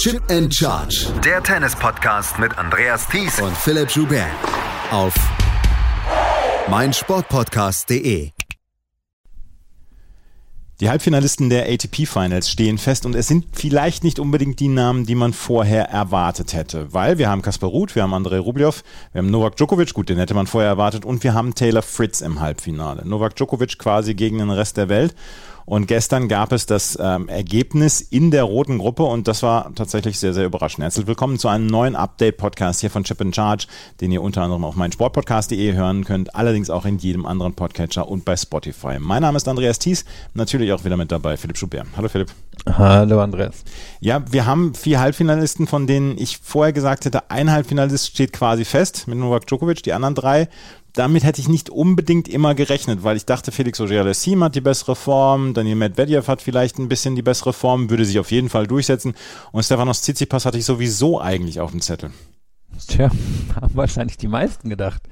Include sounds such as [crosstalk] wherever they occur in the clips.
Chip and Charge. Der Tennis-Podcast mit Andreas Thies und Philipp Joubert. Auf meinsportpodcast.de. Die Halbfinalisten der ATP Finals stehen fest und es sind vielleicht nicht unbedingt die Namen, die man vorher erwartet hätte, weil wir haben Kaspar Ruth, wir haben Andrei Rublev, wir haben Novak Djokovic, gut, den hätte man vorher erwartet und wir haben Taylor Fritz im Halbfinale. Novak Djokovic quasi gegen den Rest der Welt und gestern gab es das ähm, Ergebnis in der roten Gruppe und das war tatsächlich sehr, sehr überraschend. Herzlich willkommen zu einem neuen Update-Podcast hier von Chip in Charge, den ihr unter anderem auf meinsportpodcast.de hören könnt, allerdings auch in jedem anderen Podcatcher und bei Spotify. Mein Name ist Andreas Thies, natürlich auch wieder mit dabei Philipp Schubert. Hallo Philipp. Hallo Andreas. Ja, wir haben vier Halbfinalisten, von denen ich vorher gesagt hätte, ein Halbfinalist steht quasi fest mit Novak Djokovic, die anderen drei damit hätte ich nicht unbedingt immer gerechnet, weil ich dachte, Felix Auger-Aliassime hat die bessere Form, Daniel Medvedev hat vielleicht ein bisschen die bessere Form, würde sich auf jeden Fall durchsetzen und Stefanos Tsitsipas hatte ich sowieso eigentlich auf dem Zettel. Tja, [laughs] haben wahrscheinlich die meisten gedacht.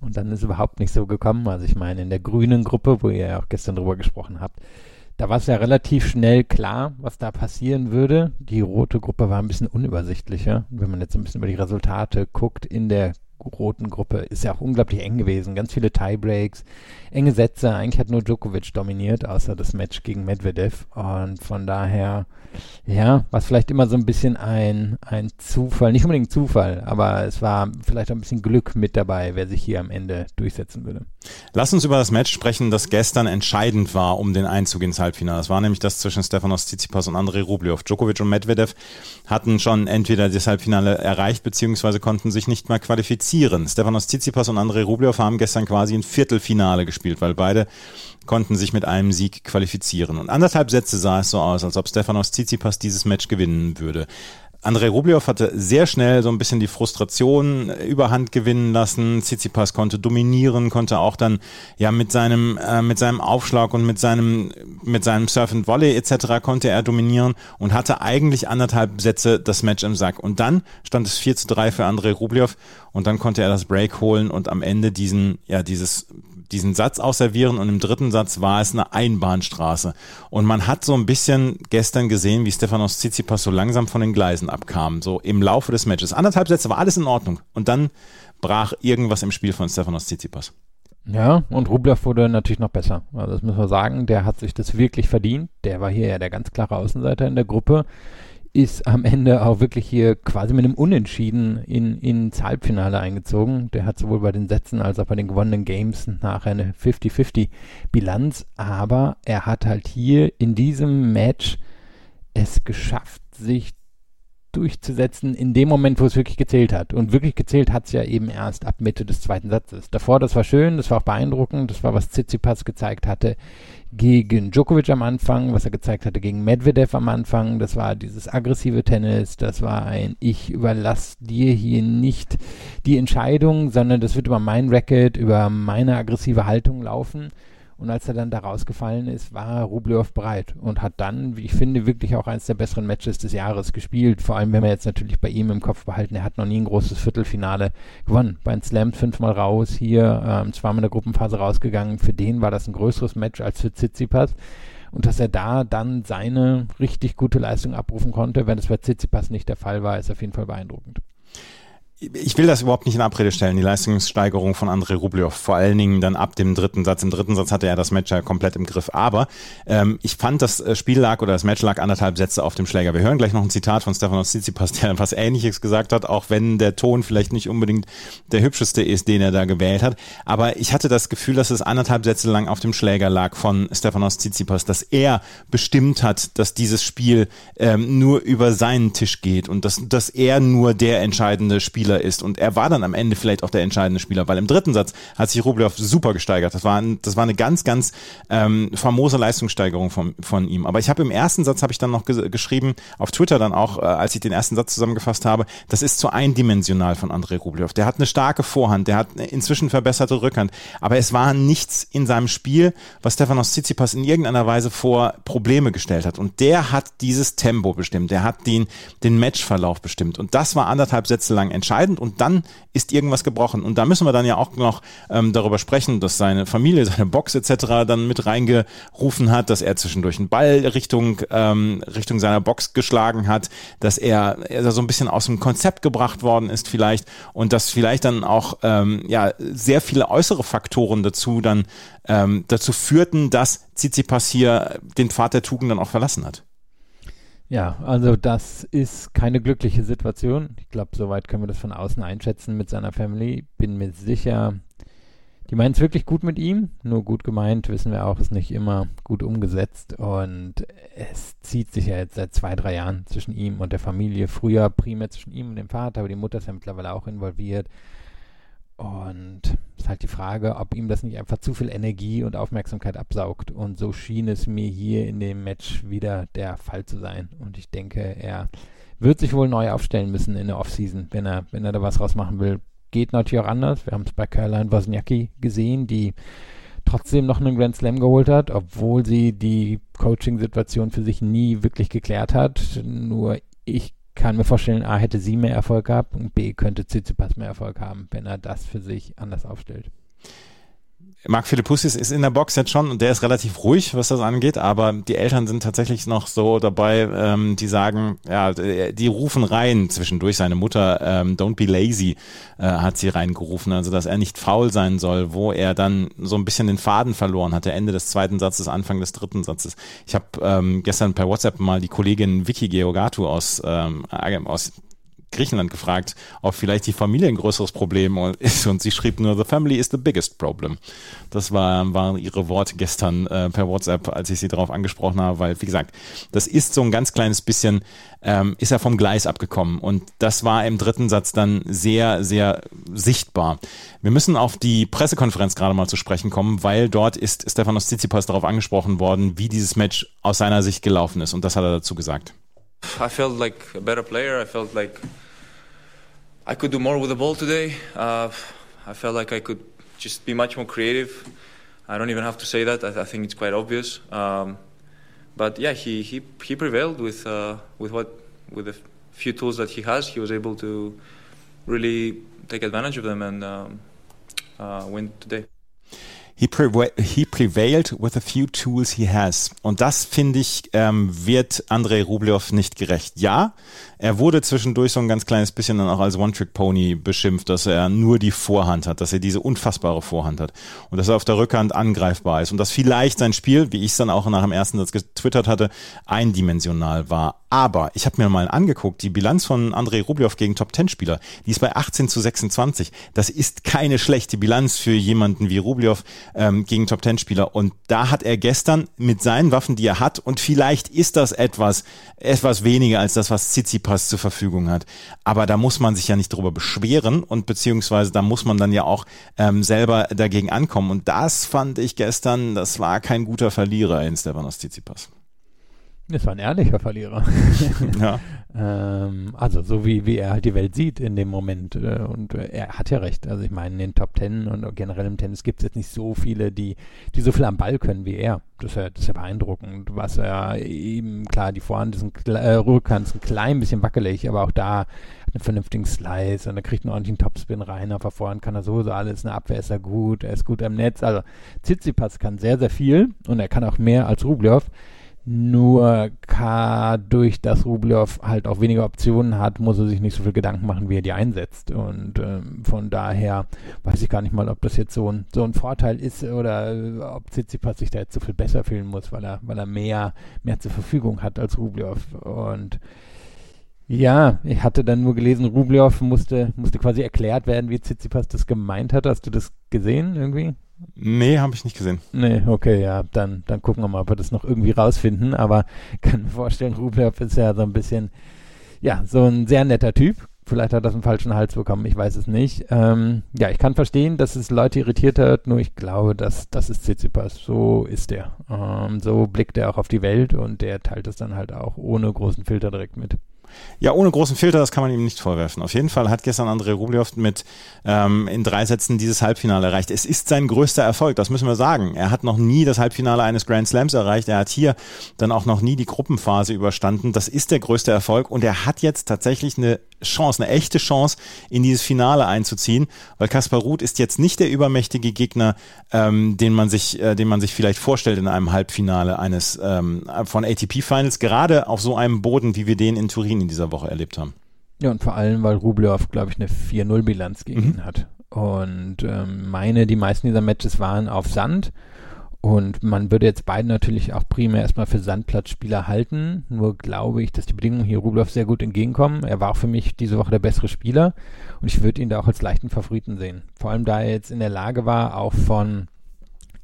Und dann ist überhaupt nicht so gekommen. Also ich meine, in der grünen Gruppe, wo ihr ja auch gestern drüber gesprochen habt, da war es ja relativ schnell klar, was da passieren würde. Die rote Gruppe war ein bisschen unübersichtlicher. Wenn man jetzt ein bisschen über die Resultate guckt in der roten Gruppe ist ja auch unglaublich eng gewesen. Ganz viele Tiebreaks, enge Sätze. Eigentlich hat nur Djokovic dominiert, außer das Match gegen Medvedev. Und von daher, ja, war es vielleicht immer so ein bisschen ein, ein Zufall. Nicht unbedingt Zufall, aber es war vielleicht ein bisschen Glück mit dabei, wer sich hier am Ende durchsetzen würde. Lass uns über das Match sprechen, das gestern entscheidend war, um den Einzug ins Halbfinale. Das war nämlich das zwischen Stefanos Tsitsipas und Andrei Rublev. Djokovic und Medvedev hatten schon entweder das Halbfinale erreicht, beziehungsweise konnten sich nicht mehr qualifizieren. Stefanos Tsitsipas und Andrei Rublev haben gestern quasi ein Viertelfinale gespielt, weil beide konnten sich mit einem Sieg qualifizieren. Und anderthalb Sätze sah es so aus, als ob Stefanos Tsitsipas dieses Match gewinnen würde. Andrei Rublev hatte sehr schnell so ein bisschen die Frustration überhand gewinnen lassen. Tsitsipas konnte dominieren, konnte auch dann ja mit seinem äh, mit seinem Aufschlag und mit seinem mit seinem Surf and Volley etc. konnte er dominieren und hatte eigentlich anderthalb Sätze das Match im Sack. Und dann stand es 4 zu 3 für Andrei Rublev und dann konnte er das Break holen und am Ende diesen ja dieses diesen Satz ausservieren und im dritten Satz war es eine Einbahnstraße. Und man hat so ein bisschen gestern gesehen, wie Stefanos Tsitsipas so langsam von den Gleisen abkam, so im Laufe des Matches. Anderthalb Sätze war alles in Ordnung und dann brach irgendwas im Spiel von Stefanos Tsitsipas. Ja, und Rublev wurde natürlich noch besser. Also das müssen wir sagen, der hat sich das wirklich verdient. Der war hier ja der ganz klare Außenseiter in der Gruppe ist am Ende auch wirklich hier quasi mit einem Unentschieden in, ins Halbfinale eingezogen. Der hat sowohl bei den Sätzen als auch bei den gewonnenen Games nachher eine 50-50 Bilanz, aber er hat halt hier in diesem Match es geschafft, sich durchzusetzen in dem Moment, wo es wirklich gezählt hat. Und wirklich gezählt hat es ja eben erst ab Mitte des zweiten Satzes. Davor, das war schön, das war auch beeindruckend, das war, was Tsitsipas gezeigt hatte gegen Djokovic am Anfang, was er gezeigt hatte gegen Medvedev am Anfang. Das war dieses aggressive Tennis, das war ein Ich überlasse dir hier nicht die Entscheidung, sondern das wird über mein Racket, über meine aggressive Haltung laufen. Und als er dann da rausgefallen ist, war Rublev bereit und hat dann, wie ich finde, wirklich auch eines der besseren Matches des Jahres gespielt. Vor allem, wenn wir jetzt natürlich bei ihm im Kopf behalten, er hat noch nie ein großes Viertelfinale gewonnen. Bei den Slams fünfmal raus, hier ähm, zweimal in der Gruppenphase rausgegangen. Für den war das ein größeres Match als für Tsitsipas. Und dass er da dann seine richtig gute Leistung abrufen konnte, wenn das bei Tsitsipas nicht der Fall war, ist auf jeden Fall beeindruckend ich will das überhaupt nicht in Abrede stellen, die Leistungssteigerung von André Rublev, vor allen Dingen dann ab dem dritten Satz. Im dritten Satz hatte er das Match ja komplett im Griff. Aber ähm, ich fand, das äh, Spiel lag oder das Match lag anderthalb Sätze auf dem Schläger. Wir hören gleich noch ein Zitat von Stefanos Tsitsipas, der was Ähnliches gesagt hat, auch wenn der Ton vielleicht nicht unbedingt der hübscheste ist, den er da gewählt hat. Aber ich hatte das Gefühl, dass es anderthalb Sätze lang auf dem Schläger lag von Stefanos Tsitsipas, dass er bestimmt hat, dass dieses Spiel ähm, nur über seinen Tisch geht und dass, dass er nur der entscheidende Spieler Spieler ist. Und er war dann am Ende vielleicht auch der entscheidende Spieler, weil im dritten Satz hat sich Rublev super gesteigert. Das war, ein, das war eine ganz, ganz ähm, famose Leistungssteigerung von, von ihm. Aber ich habe im ersten Satz, habe ich dann noch ge geschrieben, auf Twitter dann auch, äh, als ich den ersten Satz zusammengefasst habe, das ist zu eindimensional von Andrei Rublev. Der hat eine starke Vorhand, der hat inzwischen verbesserte Rückhand, aber es war nichts in seinem Spiel, was Stefanos Tsitsipas in irgendeiner Weise vor Probleme gestellt hat. Und der hat dieses Tempo bestimmt, der hat den, den Matchverlauf bestimmt. Und das war anderthalb Sätze lang entscheidend entscheidend und dann ist irgendwas gebrochen. Und da müssen wir dann ja auch noch ähm, darüber sprechen, dass seine Familie, [laughs] seine Box etc. dann mit reingerufen hat, dass er zwischendurch einen Ball Richtung, ähm, Richtung seiner Box geschlagen hat, dass er, er so ein bisschen aus dem Konzept gebracht worden ist vielleicht und dass vielleicht dann auch ähm, ja, sehr viele äußere Faktoren dazu dann ähm, dazu führten, dass Tsitsipas hier den Pfad der Tugend dann auch verlassen hat. Ja, also das ist keine glückliche Situation. Ich glaube, soweit können wir das von außen einschätzen mit seiner Family. Bin mir sicher, die meinen es wirklich gut mit ihm. Nur gut gemeint, wissen wir auch, ist nicht immer gut umgesetzt. Und es zieht sich ja jetzt seit zwei, drei Jahren zwischen ihm und der Familie. Früher primär zwischen ihm und dem Vater, aber die Mutter ist ja mittlerweile auch involviert. Und ist halt die Frage, ob ihm das nicht einfach zu viel Energie und Aufmerksamkeit absaugt. Und so schien es mir hier in dem Match wieder der Fall zu sein. Und ich denke, er wird sich wohl neu aufstellen müssen in der Offseason, wenn er, wenn er da was rausmachen will. Geht natürlich auch anders. Wir haben es bei Caroline Wozniacki gesehen, die trotzdem noch einen Grand Slam geholt hat, obwohl sie die Coaching-Situation für sich nie wirklich geklärt hat. Nur ich kann mir vorstellen, A hätte sie mehr Erfolg gehabt und B könnte Tsitsipas mehr Erfolg haben, wenn er das für sich anders aufstellt. Marc Philippussis ist in der Box jetzt schon und der ist relativ ruhig, was das angeht, aber die Eltern sind tatsächlich noch so dabei, ähm, die sagen, ja, die rufen rein zwischendurch. Seine Mutter, ähm, don't be lazy, äh, hat sie reingerufen, also dass er nicht faul sein soll, wo er dann so ein bisschen den Faden verloren hatte, Ende des zweiten Satzes, Anfang des dritten Satzes. Ich habe ähm, gestern per WhatsApp mal die Kollegin Vicky Geogatu aus, ähm, aus Griechenland gefragt, ob vielleicht die Familie ein größeres Problem ist und sie schrieb nur, the family is the biggest problem. Das war, waren ihre Worte gestern äh, per WhatsApp, als ich sie darauf angesprochen habe, weil, wie gesagt, das ist so ein ganz kleines bisschen, ähm, ist er vom Gleis abgekommen und das war im dritten Satz dann sehr, sehr sichtbar. Wir müssen auf die Pressekonferenz gerade mal zu sprechen kommen, weil dort ist Stefanos Tsitsipas darauf angesprochen worden, wie dieses Match aus seiner Sicht gelaufen ist und das hat er dazu gesagt. I felt like a better player. I felt like I could do more with the ball today. Uh, I felt like I could just be much more creative. I don't even have to say that. I, I think it's quite obvious. Um, but yeah, he, he, he prevailed with uh, with what with the few tools that he has. He was able to really take advantage of them and um, uh, win today. He, preva he prevailed with a few tools he has. Und das, finde ich, ähm, wird Andrei Rublev nicht gerecht. Ja, er wurde zwischendurch so ein ganz kleines bisschen dann auch als One-Trick-Pony beschimpft, dass er nur die Vorhand hat, dass er diese unfassbare Vorhand hat und dass er auf der Rückhand angreifbar ist und dass vielleicht sein Spiel, wie ich es dann auch nach dem ersten Satz getwittert hatte, eindimensional war. Aber ich habe mir mal angeguckt, die Bilanz von Andrei Rublev gegen Top-10-Spieler, die ist bei 18 zu 26. Das ist keine schlechte Bilanz für jemanden wie Rublev ähm, gegen Top-10-Spieler. Und da hat er gestern mit seinen Waffen, die er hat, und vielleicht ist das etwas, etwas weniger als das, was Tsitsipas Pass zur Verfügung hat. Aber da muss man sich ja nicht drüber beschweren und beziehungsweise da muss man dann ja auch ähm, selber dagegen ankommen. Und das fand ich gestern, das war kein guter Verlierer in Stefanos Tsitsipas. Das war ein ehrlicher Verlierer. [laughs] ja. [laughs] ähm, also so wie, wie er halt die Welt sieht in dem Moment. Äh, und äh, er hat ja recht. Also ich meine, in den Top Ten und generell im Tennis gibt es jetzt nicht so viele, die, die so viel am Ball können wie er. Das ist ja, das ist ja beeindruckend. Was er eben, klar, die Vorhand ist ein, äh, Rückhand ist ein klein bisschen wackelig, aber auch da einen vernünftigen Slice und er kriegt einen ordentlichen Topspin rein. Auf der Vorhand kann er so, so alles. Eine Abwehr ist er gut, er ist gut am Netz. Also Tsitsipas kann sehr, sehr viel und er kann auch mehr als Rublev. Nur durch das Rublev halt auch weniger Optionen hat, muss er sich nicht so viel Gedanken machen, wie er die einsetzt. Und ähm, von daher weiß ich gar nicht mal, ob das jetzt so ein, so ein Vorteil ist oder äh, ob Tsitsipas sich da jetzt so viel besser fühlen muss, weil er, weil er mehr, mehr zur Verfügung hat als Rublev. Und ja, ich hatte dann nur gelesen, Rublev musste, musste quasi erklärt werden, wie Tsitsipas das gemeint hat. Hast du das gesehen irgendwie? Nee, habe ich nicht gesehen. Nee, okay, ja, dann, dann gucken wir mal, ob wir das noch irgendwie rausfinden. Aber [laughs] kann mir vorstellen, Rublev ist ja so ein bisschen, ja, so ein sehr netter Typ. Vielleicht hat er das einen falschen Hals bekommen, ich weiß es nicht. Ähm, ja, ich kann verstehen, dass es Leute irritiert hat, nur ich glaube, dass das ist Tsitsipas. So ist er. Ähm, so blickt er auch auf die Welt und der teilt es dann halt auch ohne großen Filter direkt mit. Ja, ohne großen Filter, das kann man ihm nicht vorwerfen. Auf jeden Fall hat gestern André Rublev mit ähm, in drei Sätzen dieses Halbfinale erreicht. Es ist sein größter Erfolg, das müssen wir sagen. Er hat noch nie das Halbfinale eines Grand Slams erreicht. Er hat hier dann auch noch nie die Gruppenphase überstanden. Das ist der größte Erfolg und er hat jetzt tatsächlich eine Chance, eine echte Chance, in dieses Finale einzuziehen, weil Kaspar Ruth ist jetzt nicht der übermächtige Gegner, ähm, den man sich, äh, den man sich vielleicht vorstellt in einem Halbfinale eines ähm, von ATP Finals, gerade auf so einem Boden, wie wir den in Turin in dieser Woche erlebt haben. Ja, und vor allem, weil Rublev, glaube ich, eine 4-0-Bilanz gegen mhm. ihn hat. Und ähm, meine, die meisten dieser Matches waren auf Sand. Und man würde jetzt beide natürlich auch primär erstmal für Sandplatzspieler halten. Nur glaube ich, dass die Bedingungen hier Rublev sehr gut entgegenkommen. Er war für mich diese Woche der bessere Spieler. Und ich würde ihn da auch als leichten Favoriten sehen. Vor allem, da er jetzt in der Lage war, auch von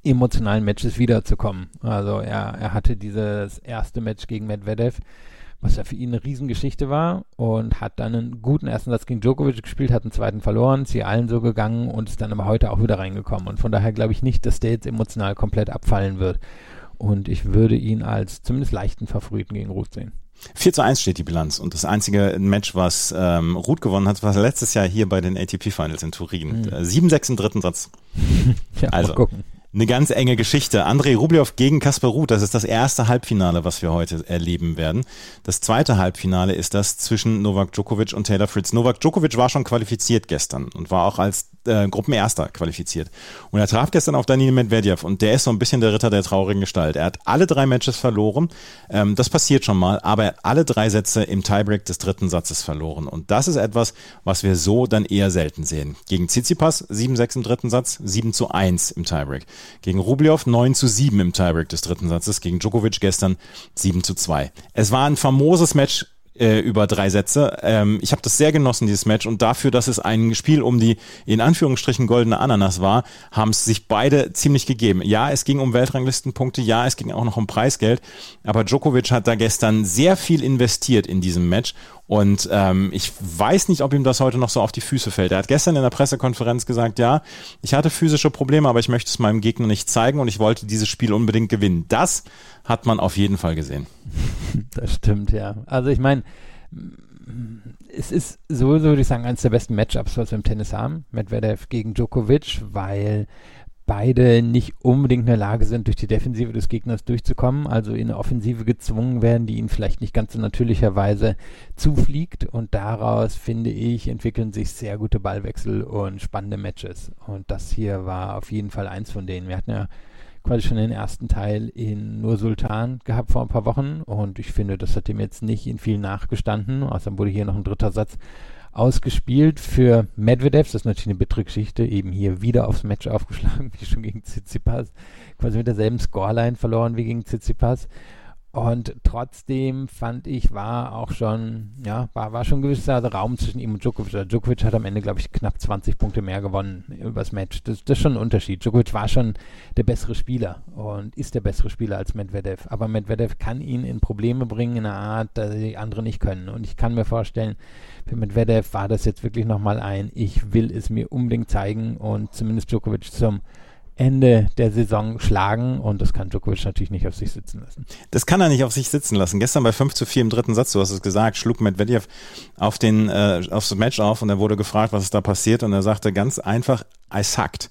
emotionalen Matches wiederzukommen. Also er, er hatte dieses erste Match gegen Medvedev was ja für ihn eine Riesengeschichte war und hat dann einen guten ersten Satz gegen Djokovic gespielt, hat einen zweiten verloren, sie allen so gegangen und ist dann aber heute auch wieder reingekommen. Und von daher glaube ich nicht, dass der jetzt emotional komplett abfallen wird. Und ich würde ihn als zumindest leichten Favoriten gegen Ruth sehen. 4 zu 1 steht die Bilanz und das einzige Match, was ähm, Ruth gewonnen hat, war letztes Jahr hier bei den ATP Finals in Turin. Mhm. 7-6 im dritten Satz. [laughs] ja, also, mal gucken eine ganz enge Geschichte. Andrei Rublev gegen Kaspar Ruth, das ist das erste Halbfinale, was wir heute erleben werden. Das zweite Halbfinale ist das zwischen Novak Djokovic und Taylor Fritz. Novak Djokovic war schon qualifiziert gestern und war auch als äh, Gruppenerster qualifiziert. Und er traf gestern auf Daniel Medvedev und der ist so ein bisschen der Ritter der traurigen Gestalt. Er hat alle drei Matches verloren. Ähm, das passiert schon mal, aber er hat alle drei Sätze im Tiebreak des dritten Satzes verloren. Und das ist etwas, was wir so dann eher selten sehen. Gegen Tsitsipas 7-6 im dritten Satz, 7 zu 1 im Tiebreak. Gegen Rublev 9 zu 7 im Tiebreak des dritten Satzes. Gegen Djokovic gestern 7 zu 2. Es war ein famoses Match äh, über drei Sätze. Ähm, ich habe das sehr genossen, dieses Match. Und dafür, dass es ein Spiel um die in Anführungsstrichen goldene Ananas war, haben es sich beide ziemlich gegeben. Ja, es ging um Weltranglistenpunkte, ja, es ging auch noch um Preisgeld. Aber Djokovic hat da gestern sehr viel investiert in diesem Match und ähm, ich weiß nicht, ob ihm das heute noch so auf die Füße fällt. Er hat gestern in der Pressekonferenz gesagt, ja, ich hatte physische Probleme, aber ich möchte es meinem Gegner nicht zeigen und ich wollte dieses Spiel unbedingt gewinnen. Das hat man auf jeden Fall gesehen. [laughs] Das stimmt, ja. Also ich meine, es ist sowieso, würde ich sagen, eines der besten Matchups, was wir im Tennis haben. Medvedev gegen Djokovic, weil beide nicht unbedingt in der Lage sind, durch die Defensive des Gegners durchzukommen, also in eine Offensive gezwungen werden, die ihnen vielleicht nicht ganz so natürlicherweise zufliegt. Und daraus, finde ich, entwickeln sich sehr gute Ballwechsel und spannende Matches. Und das hier war auf jeden Fall eins von denen. Wir hatten ja quasi schon den ersten Teil in Nur Sultan gehabt vor ein paar Wochen und ich finde, das hat dem jetzt nicht in viel nachgestanden. Außerdem wurde hier noch ein dritter Satz ausgespielt für Medvedev. Das ist natürlich eine bittere Geschichte. Eben hier wieder aufs Match aufgeschlagen, [laughs] wie schon gegen Tsitsipas. Quasi mit derselben Scoreline verloren wie gegen Tsitsipas. Und trotzdem fand ich, war auch schon, ja, war, war schon ein gewisser Raum zwischen ihm und Djokovic. Djokovic hat am Ende, glaube ich, knapp 20 Punkte mehr gewonnen übers Match. Das, das ist schon ein Unterschied. Djokovic war schon der bessere Spieler und ist der bessere Spieler als Medvedev. Aber Medvedev kann ihn in Probleme bringen in einer Art, dass die anderen nicht können. Und ich kann mir vorstellen, für Medvedev war das jetzt wirklich nochmal ein, ich will es mir unbedingt zeigen und zumindest Djokovic zum Ende der Saison schlagen und das kann Djokovic natürlich nicht auf sich sitzen lassen. Das kann er nicht auf sich sitzen lassen. Gestern bei 5 zu 4 im dritten Satz, du hast es gesagt, schlug Medvedev auf den, äh, aufs Match auf und er wurde gefragt, was ist da passiert und er sagte ganz einfach, I sucked.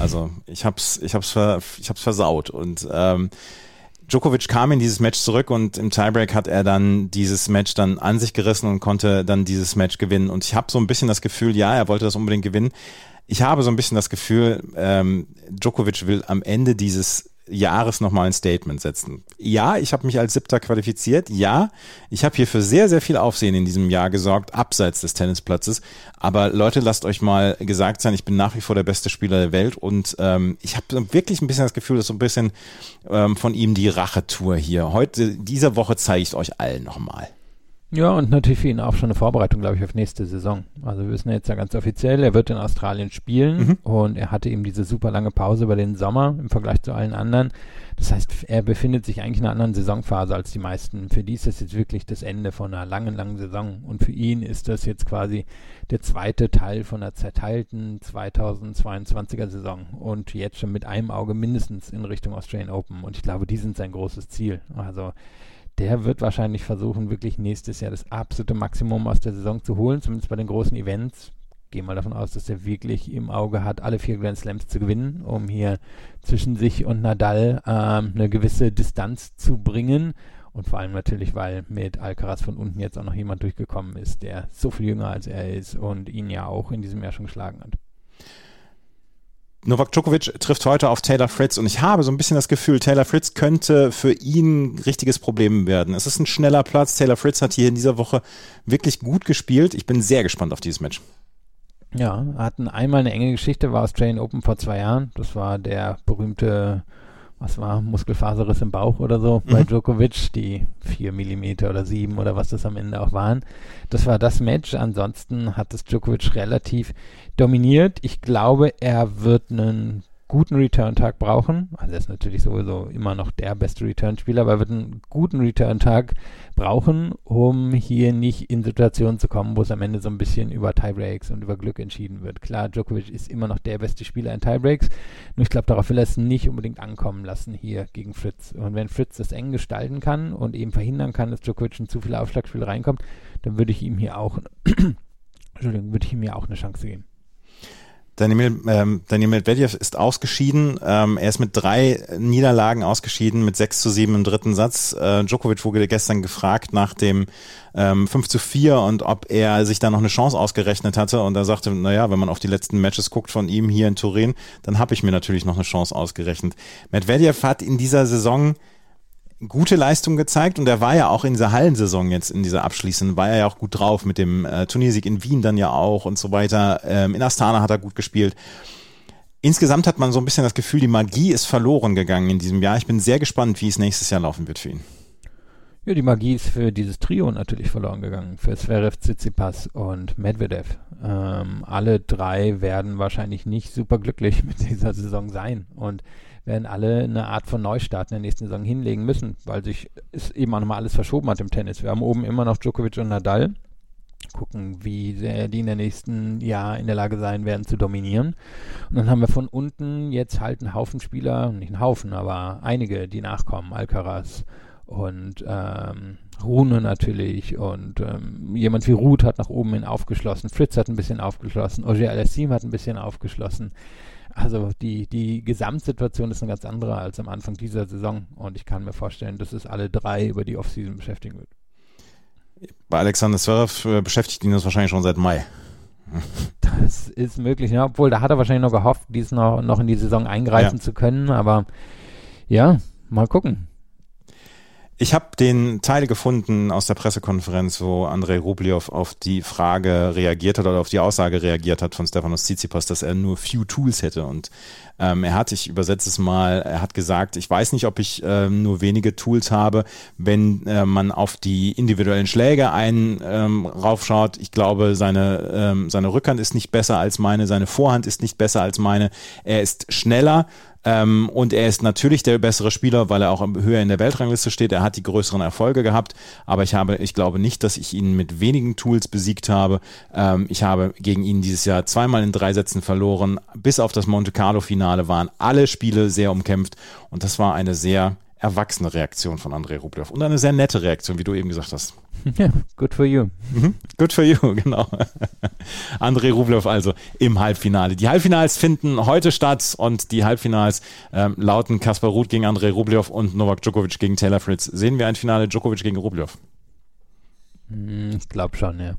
Also ich hab's, ich hab's, ver, ich hab's versaut und ähm, Djokovic kam in dieses Match zurück und im Tiebreak hat er dann dieses Match dann an sich gerissen und konnte dann dieses Match gewinnen. Und ich habe so ein bisschen das Gefühl, ja, er wollte das unbedingt gewinnen, ich habe so ein bisschen das Gefühl, ähm, Djokovic will am Ende dieses Jahres nochmal ein Statement setzen. Ja, ich habe mich als Siebter qualifiziert. Ja, ich habe hier für sehr, sehr viel Aufsehen in diesem Jahr gesorgt, abseits des Tennisplatzes. Aber Leute, lasst euch mal gesagt sein, ich bin nach wie vor der beste Spieler der Welt und ähm, ich habe wirklich ein bisschen das Gefühl, dass so ein bisschen ähm, von ihm die Rachetour hier. Heute, dieser Woche zeige ich euch allen nochmal. Ja, und natürlich für ihn auch schon eine Vorbereitung, glaube ich, auf nächste Saison. Also wir wissen jetzt ja ganz offiziell, er wird in Australien spielen mhm. und er hatte eben diese super lange Pause über den Sommer im Vergleich zu allen anderen. Das heißt, er befindet sich eigentlich in einer anderen Saisonphase als die meisten. Für die ist das jetzt wirklich das Ende von einer langen, langen Saison. Und für ihn ist das jetzt quasi der zweite Teil von einer zerteilten 2022er Saison. Und jetzt schon mit einem Auge mindestens in Richtung Australian Open. Und ich glaube, die sind sein großes Ziel. Also der wird wahrscheinlich versuchen, wirklich nächstes Jahr das absolute Maximum aus der Saison zu holen, zumindest bei den großen Events. Gehe mal davon aus, dass er wirklich im Auge hat, alle vier Grand Slams zu gewinnen, um hier zwischen sich und Nadal ähm, eine gewisse Distanz zu bringen Und vor allem natürlich, weil mit Alcaraz von unten jetzt auch noch jemand durchgekommen ist, der so viel jünger als er ist und ihn ja auch in diesem Jahr schon geschlagen hat. Novak Djokovic trifft heute auf Taylor Fritz und ich habe so ein bisschen das Gefühl, Taylor Fritz könnte für ihn ein richtiges Problem werden. Es ist ein schneller Platz. Taylor Fritz hat hier in dieser Woche wirklich gut gespielt. Ich bin sehr gespannt auf dieses Match. Ja, hatten einmal eine enge Geschichte, war Australian Open vor zwei Jahren. Das war der berühmte was war, Muskelfaserriss im Bauch oder so mhm. bei Djokovic, die vier Millimeter oder sieben oder was das am Ende auch waren. Das war das Match. Ansonsten hat es Djokovic relativ dominiert. Ich glaube, er wird einen guten Return-Tag brauchen. Also er ist natürlich sowieso immer noch der beste Return-Spieler, aber er wird einen guten Return-Tag brauchen, um hier nicht in Situationen zu kommen, wo es am Ende so ein bisschen über Tiebreaks und über Glück entschieden wird. Klar, Djokovic ist immer noch der beste Spieler in Tiebreaks, nur ich glaube, darauf will er es nicht unbedingt ankommen lassen hier gegen Fritz. Und wenn Fritz das eng gestalten kann und eben verhindern kann, dass Djokovic in zu viele Aufschlagspiele reinkommt, dann würde ich ihm hier auch, [clears throat] Entschuldigung, würde ich ihm hier auch eine Chance geben. Daniel, ähm, Daniel Medvedev ist ausgeschieden. Ähm, er ist mit drei Niederlagen ausgeschieden, mit 6 zu 7 im dritten Satz. Äh, Djokovic wurde gestern gefragt nach dem ähm, 5 zu 4 und ob er sich da noch eine Chance ausgerechnet hatte. Und er sagte, naja, wenn man auf die letzten Matches guckt von ihm hier in Turin, dann habe ich mir natürlich noch eine Chance ausgerechnet. Medvedev hat in dieser Saison gute Leistung gezeigt und er war ja auch in dieser Hallensaison jetzt, in dieser abschließenden, war er ja auch gut drauf mit dem äh, Turniersieg in Wien dann ja auch und so weiter. Ähm, in Astana hat er gut gespielt. Insgesamt hat man so ein bisschen das Gefühl, die Magie ist verloren gegangen in diesem Jahr. Ich bin sehr gespannt, wie es nächstes Jahr laufen wird für ihn. Ja, die Magie ist für dieses Trio natürlich verloren gegangen. Für Zverev, Tsitsipas und Medvedev. Ähm, alle drei werden wahrscheinlich nicht super glücklich [laughs] mit dieser Saison sein. Und werden alle eine Art von Neustart in der nächsten Saison hinlegen müssen, weil sich ist eben auch nochmal alles verschoben hat im Tennis. Wir haben oben immer noch Djokovic und Nadal. Gucken, wie sehr die in der nächsten Jahr in der Lage sein werden zu dominieren. Und dann haben wir von unten jetzt halt einen Haufen Spieler, nicht einen Haufen, aber einige, die nachkommen. Alcaraz und ähm, Rune natürlich und ähm, jemand wie Ruth hat nach oben hin aufgeschlossen, Fritz hat ein bisschen aufgeschlossen, Ogier Alessim hat ein bisschen aufgeschlossen. Also die, die Gesamtsituation ist eine ganz andere als am Anfang dieser Saison und ich kann mir vorstellen, dass es alle drei über die Offseason beschäftigen wird. Bei Alexander Zverev äh, beschäftigt ihn das wahrscheinlich schon seit Mai. [laughs] Das ist möglich, ja, obwohl da hat er wahrscheinlich noch gehofft, dies noch, noch in die Saison eingreifen ja. zu können, aber ja, mal gucken. Ich habe den Teil gefunden aus der Pressekonferenz, wo Andrei Rublev auf die Frage reagiert hat oder auf die Aussage reagiert hat von Stefanos Tsitsipas, dass er nur few Tools hätte. Und ähm, er hat, ich übersetze es mal, er hat gesagt, ich weiß nicht, ob ich ähm, nur wenige Tools habe, wenn äh, man auf die individuellen Schläge einen ähm, raufschaut. Ich glaube, seine, ähm, seine Rückhand ist nicht besser als meine, seine Vorhand ist nicht besser als meine. Er ist schneller, ähm, und er ist natürlich der bessere Spieler, weil er auch höher in der Weltrangliste steht. Er hat die größeren Erfolge gehabt, aber ich habe, ich glaube nicht, dass ich ihn mit wenigen Tools besiegt habe. Ähm, ich habe gegen ihn dieses Jahr zweimal in drei Sätzen verloren. Bis auf das Monte Carlo Finale waren alle Spiele sehr umkämpft und das war eine sehr erwachsene Reaktion von Andrei Rublev und eine sehr nette Reaktion, wie du eben gesagt hast. [laughs] Ja, good for you. Mhm. Good for you, [laughs] genau. Andrei Rublev also im Halbfinale. Die Halbfinals finden heute statt und die Halbfinals ähm, lauten Kaspar Ruth gegen Andrei Rublev und Novak Djokovic gegen Taylor Fritz. Sehen wir ein Finale Djokovic gegen Rublev? Hm, ich glaube schon, ja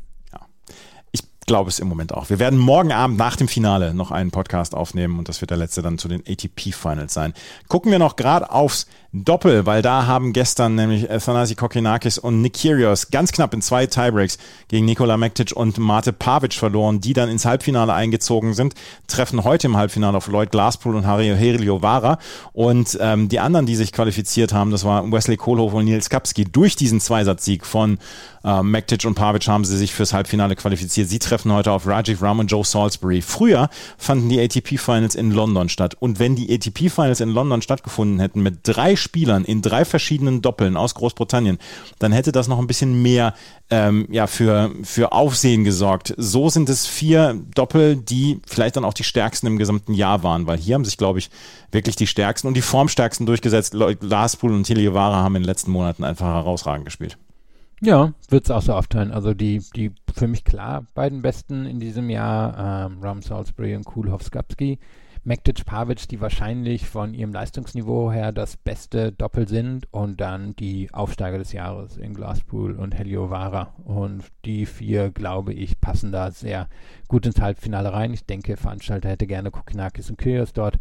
glaube es im Moment auch. Wir werden morgen Abend nach dem Finale noch einen Podcast aufnehmen und das wird der letzte dann zu den ATP Finals sein. Gucken wir noch gerade aufs Doppel, weil da haben gestern nämlich Thanasi Kokinakis und Nick Kyrgios ganz knapp in zwei Tiebreaks gegen Nikola Mektic und Mate Pavic verloren, die dann ins Halbfinale eingezogen sind, treffen heute im Halbfinale auf Lloyd Glaspool und Hario Heliovara und ähm, die anderen, die sich qualifiziert haben, das war Wesley Kohlhoff und Nils Kapski durch diesen Zweisatzsieg von äh, Mektic und Pavic haben sie sich fürs Halbfinale qualifiziert. Sie treffen heute auf Rajiv Ram und Joe Salisbury. Früher fanden die ATP Finals in London statt. Und wenn die ATP Finals in London stattgefunden hätten mit drei Spielern in drei verschiedenen Doppeln aus Großbritannien, dann hätte das noch ein bisschen mehr ähm, ja, für, für Aufsehen gesorgt. So sind es vier Doppel, die vielleicht dann auch die stärksten im gesamten Jahr waren, weil hier haben sich, glaube ich, wirklich die stärksten und die formstärksten durchgesetzt. Lars Pool und Tilly haben in den letzten Monaten einfach herausragend gespielt. Ja, wird es auch so aufteilen. Also die, die für mich klar beiden besten in diesem Jahr, ähm, Ram Salisbury und Kulhoff Skapski. Mektic, Pavic, die wahrscheinlich von ihrem Leistungsniveau her das beste Doppel sind und dann die Aufsteiger des Jahres in Glasspool und Heliovara. Und die vier, glaube ich, passen da sehr gut ins Halbfinale rein. Ich denke, Veranstalter hätte gerne Kokinakis und Kyrgios dort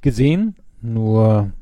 gesehen. Nur,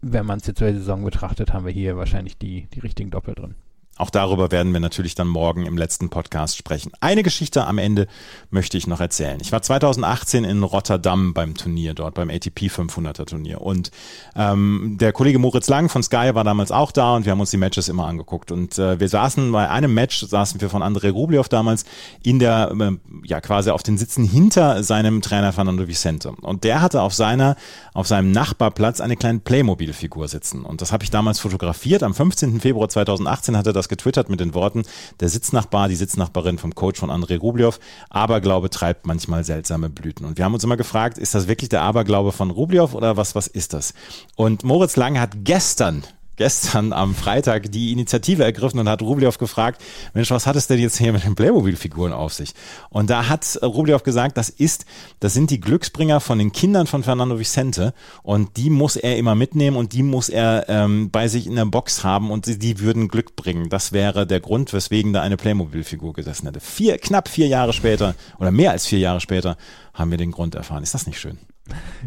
wenn man es jetzt zur Saison betrachtet, haben wir hier wahrscheinlich die, die richtigen Doppel drin. Auch darüber werden wir natürlich dann morgen im letzten Podcast sprechen. Eine Geschichte am Ende möchte ich noch erzählen. Ich war 2018 in Rotterdam beim Turnier dort, beim ATP 500er Turnier. Und ähm, der Kollege Moritz Lang von Sky war damals auch da und wir haben uns die Matches immer angeguckt. Und äh, wir saßen bei einem Match, saßen wir von André Rublev damals in der, äh, ja quasi auf den Sitzen hinter seinem Trainer Fernando Vicente. Und der hatte auf seiner, auf seinem Nachbarplatz eine kleine Playmobil-Figur sitzen. Und das habe ich damals fotografiert. Am 15. Februar 2018 hatte das getwittert mit den Worten, der Sitznachbar, die Sitznachbarin vom Coach von André Rublev, Aberglaube treibt manchmal seltsame Blüten. Und wir haben uns immer gefragt, ist das wirklich der Aberglaube von Rublev oder was, was ist das? Und Moritz Lange hat gestern gestern am Freitag die Initiative ergriffen und hat Rublev gefragt, Mensch, was hat es denn jetzt hier mit den Playmobil-Figuren auf sich? Und da hat Rublev gesagt, das ist, das sind die Glücksbringer von den Kindern von Fernando Vicente und die muss er immer mitnehmen und die muss er ähm, bei sich in der Box haben und die, die würden Glück bringen. Das wäre der Grund, weswegen da eine Playmobil-Figur gesessen hätte. Vier, knapp vier Jahre später oder mehr als vier Jahre später haben wir den Grund erfahren. Ist das nicht schön?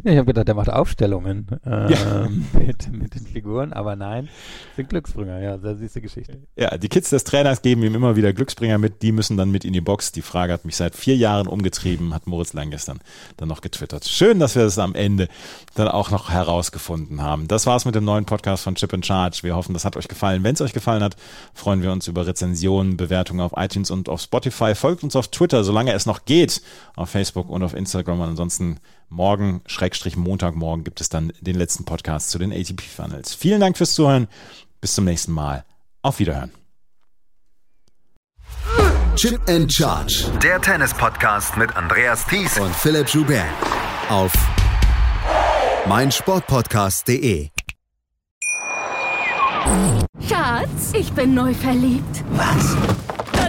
Ja, ich habe gedacht, der macht Aufstellungen äh, [laughs] ja. mit, mit den Figuren, aber nein, sind Glücksbringer, ja, sehr süße Geschichte. Ja, die Kids des Trainers geben ihm immer wieder Glücksbringer mit, die müssen dann mit in die Box. Die Frage hat mich seit vier Jahren umgetrieben, hat Moritz Lang gestern dann noch getwittert. Schön, dass wir das am Ende dann auch noch herausgefunden haben. Das war's mit dem neuen Podcast von Chip and Charge. Wir hoffen, das hat euch gefallen. Wenn es euch gefallen hat, freuen wir uns über Rezensionen, Bewertungen auf iTunes und auf Spotify. Folgt uns auf Twitter, solange es noch geht, auf Facebook und auf Instagram. Und ansonsten morgen, Schrägstrich Montagmorgen, gibt es dann den letzten Podcast zu den ATP Funnels. Vielen Dank fürs Zuhören. Bis zum nächsten Mal. Auf Wiederhören. Chip and Charge. Der Tennis-Podcast mit Andreas Thies und Philipp Joubert. Auf meinsportpodcast.de. Schatz, ich bin neu verliebt. Was?